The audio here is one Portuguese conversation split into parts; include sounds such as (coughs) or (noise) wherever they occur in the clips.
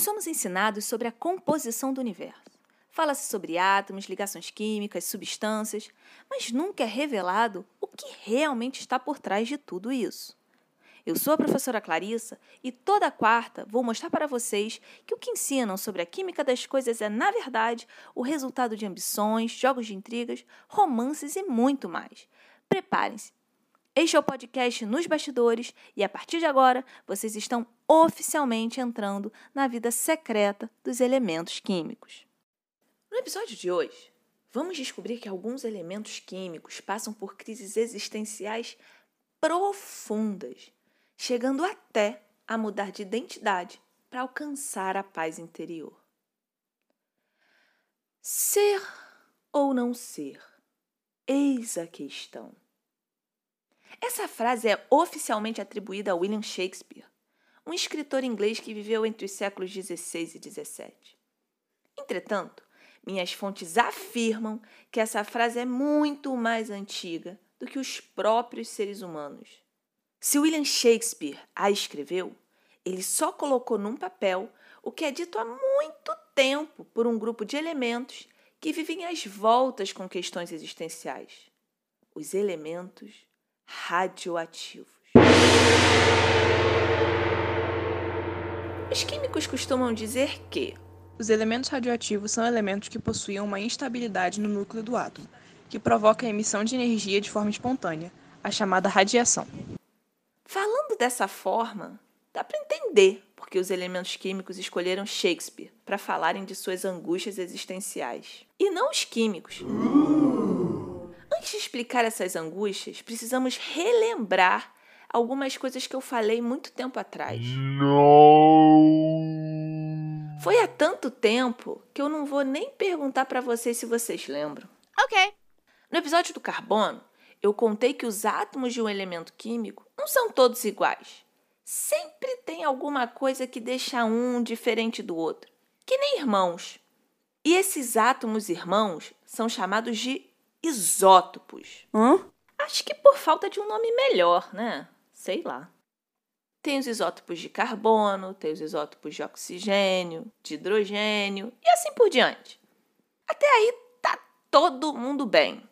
Nós somos ensinados sobre a composição do universo. Fala-se sobre átomos, ligações químicas, substâncias, mas nunca é revelado o que realmente está por trás de tudo isso. Eu sou a professora Clarissa e toda quarta vou mostrar para vocês que o que ensinam sobre a química das coisas é, na verdade, o resultado de ambições, jogos de intrigas, romances e muito mais. Preparem-se. Este é o podcast Nos Bastidores e a partir de agora vocês estão oficialmente entrando na vida secreta dos elementos químicos. No episódio de hoje, vamos descobrir que alguns elementos químicos passam por crises existenciais profundas chegando até a mudar de identidade para alcançar a paz interior. Ser ou não ser? Eis a questão. Essa frase é oficialmente atribuída a William Shakespeare, um escritor inglês que viveu entre os séculos XVI e XVII. Entretanto, minhas fontes afirmam que essa frase é muito mais antiga do que os próprios seres humanos se William Shakespeare a escreveu, ele só colocou num papel o que é dito há muito tempo por um grupo de elementos que vivem às voltas com questões existenciais: os elementos radioativos. Os químicos costumam dizer que os elementos radioativos são elementos que possuem uma instabilidade no núcleo do átomo, que provoca a emissão de energia de forma espontânea, a chamada radiação. Falando dessa forma, dá para entender porque os elementos químicos escolheram Shakespeare para falarem de suas angústias existenciais. E não os químicos. Antes de explicar essas angústias, precisamos relembrar algumas coisas que eu falei muito tempo atrás. Não. Foi há tanto tempo que eu não vou nem perguntar para vocês se vocês lembram. Ok. No episódio do carbono, eu contei que os átomos de um elemento químico não são todos iguais. Sempre tem alguma coisa que deixa um diferente do outro, que nem irmãos. E esses átomos irmãos são chamados de isótopos. Hã? Acho que por falta de um nome melhor, né? Sei lá. Tem os isótopos de carbono, tem os isótopos de oxigênio, de hidrogênio e assim por diante. Até aí tá todo mundo bem.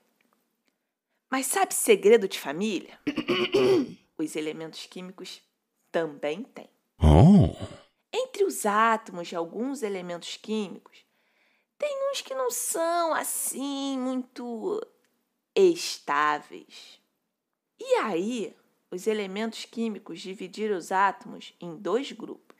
Mas sabe segredo de família? (coughs) os elementos químicos também têm. Oh. Entre os átomos de alguns elementos químicos, tem uns que não são assim muito estáveis. E aí, os elementos químicos dividiram os átomos em dois grupos: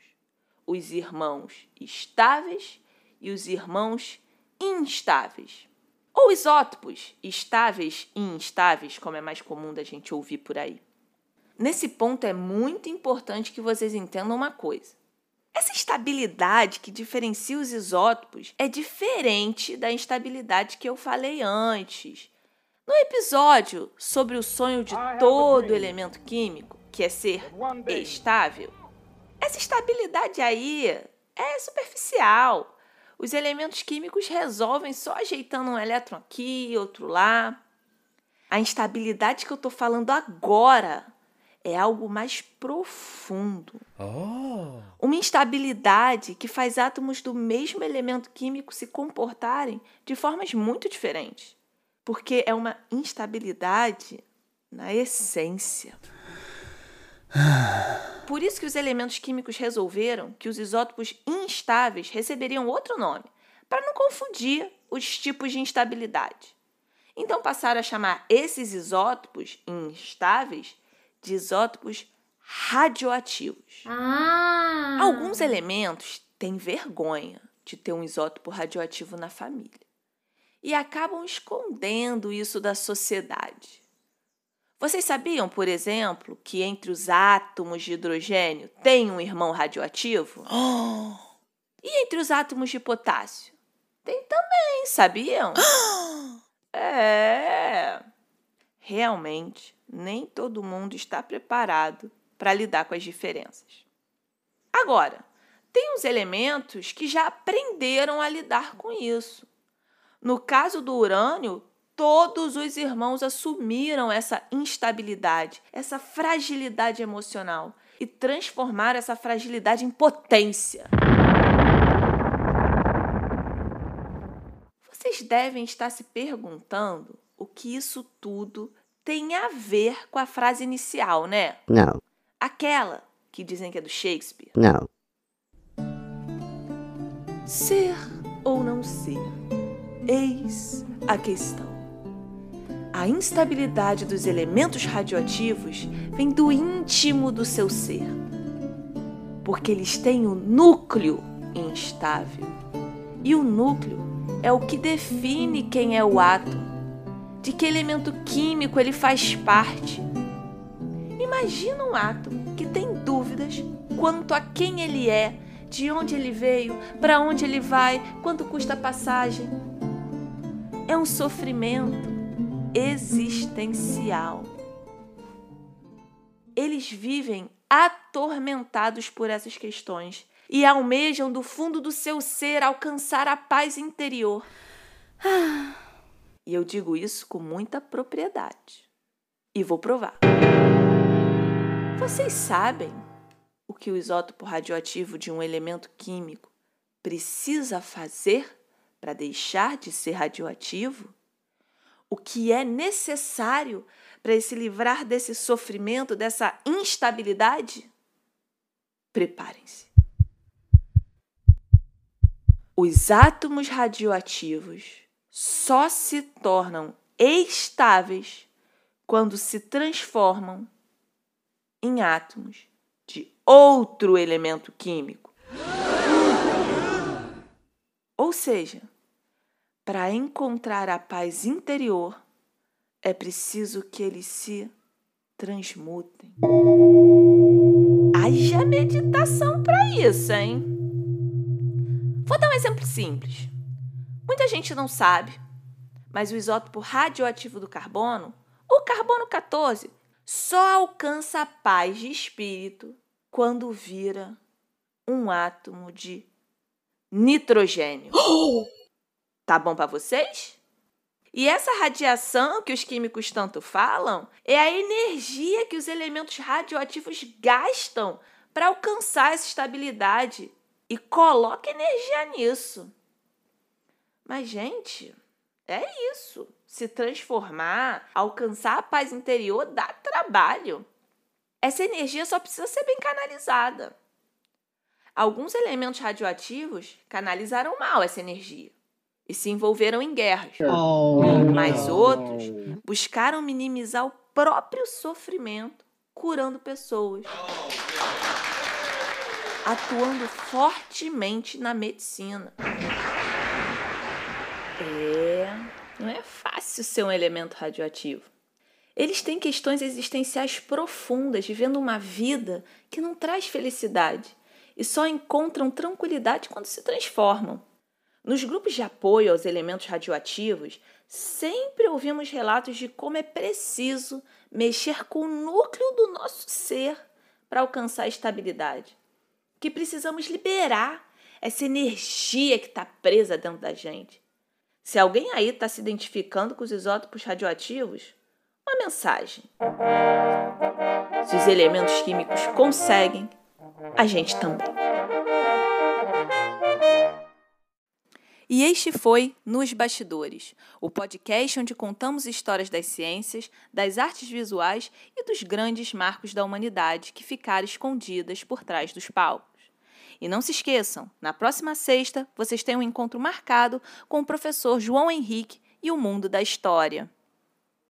os irmãos estáveis e os irmãos instáveis. Ou isótopos, estáveis e instáveis, como é mais comum da gente ouvir por aí. Nesse ponto é muito importante que vocês entendam uma coisa. Essa estabilidade que diferencia os isótopos é diferente da instabilidade que eu falei antes. No episódio sobre o sonho de todo elemento químico, que é ser estável, essa estabilidade aí é superficial. Os elementos químicos resolvem só ajeitando um elétron aqui, outro lá. A instabilidade que eu estou falando agora é algo mais profundo. Oh. Uma instabilidade que faz átomos do mesmo elemento químico se comportarem de formas muito diferentes. Porque é uma instabilidade na essência. Por isso que os elementos químicos resolveram que os isótopos instáveis receberiam outro nome, para não confundir os tipos de instabilidade. Então passaram a chamar esses isótopos instáveis de isótopos radioativos. Ah. Alguns elementos têm vergonha de ter um isótopo radioativo na família e acabam escondendo isso da sociedade. Vocês sabiam, por exemplo, que entre os átomos de hidrogênio tem um irmão radioativo? Oh. (gasps) E entre os átomos de potássio? Tem também, sabiam? (gasps) É. Realmente, nem todo mundo está preparado para lidar com as diferenças. Agora, tem uns elementos que já aprenderam a lidar com isso. No caso do urânio, todos os irmãos assumiram essa instabilidade, essa fragilidade emocional e transformaram essa fragilidade em potência. Vocês devem estar se perguntando o que isso tudo tem a ver com a frase inicial, né? No, Aquela que dizem que é do Shakespeare. no. Ser ou não ser? Eis a questão. A instabilidade dos elementos radioativos vem do íntimo do seu ser, porque eles têm o núcleo instável. E o núcleo é o que define quem é o átomo, de que elemento químico ele faz parte. Imagina um átomo que tem dúvidas quanto a quem ele é, de onde ele veio, para onde ele vai, quanto custa a passagem. É um sofrimento existencial. Eles vivem atormentados por essas questões e almejam do fundo do seu ser alcançar a paz interior. E eu digo isso com muita propriedade. E vou provar. Vocês sabem o que o isótopo radioativo de um elemento químico precisa fazer para deixar de ser radioativo? O que é necessário para se livrar desse sofrimento, dessa instabilidade? Preparem-se. Os átomos radioativos só se tornam estáveis quando se transformam em átomos de outro elemento químico. Ou seja, para encontrar a paz interior, é preciso que eles se transmutem. Haja meditação para isso, hein? Vou dar um exemplo simples. Muita gente não sabe, mas o isótopo radioativo do carbono, o carbono 14, só alcança a paz de espírito quando vira um átomo de nitrogênio. (gasps) Tá bom para vocês? E essa radiação que os químicos tanto falam é a energia que os elementos radioativos gastam para alcançar essa estabilidade. E coloca energia nisso. Mas, gente, é isso. Se transformar, alcançar a paz interior dá trabalho. Essa energia só precisa ser bem canalizada. Alguns elementos radioativos canalizaram mal essa energia e se envolveram em guerras. Mas outros buscaram minimizar o próprio sofrimento, curando pessoas. Atuando fortemente na medicina. É, não é fácil ser um elemento radioativo. Eles têm questões existenciais profundas, vivendo uma vida que não traz felicidade e só encontram tranquilidade quando se transformam. Nos grupos de apoio aos elementos radioativos, sempre ouvimos relatos de como é preciso mexer com o núcleo do nosso ser para alcançar a estabilidade. Que precisamos liberar essa energia que está presa dentro da gente. Se alguém aí está se identificando com os isótopos radioativos, uma mensagem. Se os elementos químicos conseguem, a gente também. E este foi Nos Bastidores, o podcast onde contamos histórias das ciências, das artes visuais e dos grandes marcos da humanidade que ficaram escondidas por trás dos palcos. E não se esqueçam, na próxima sexta vocês têm um encontro marcado com o professor João Henrique e o mundo da história.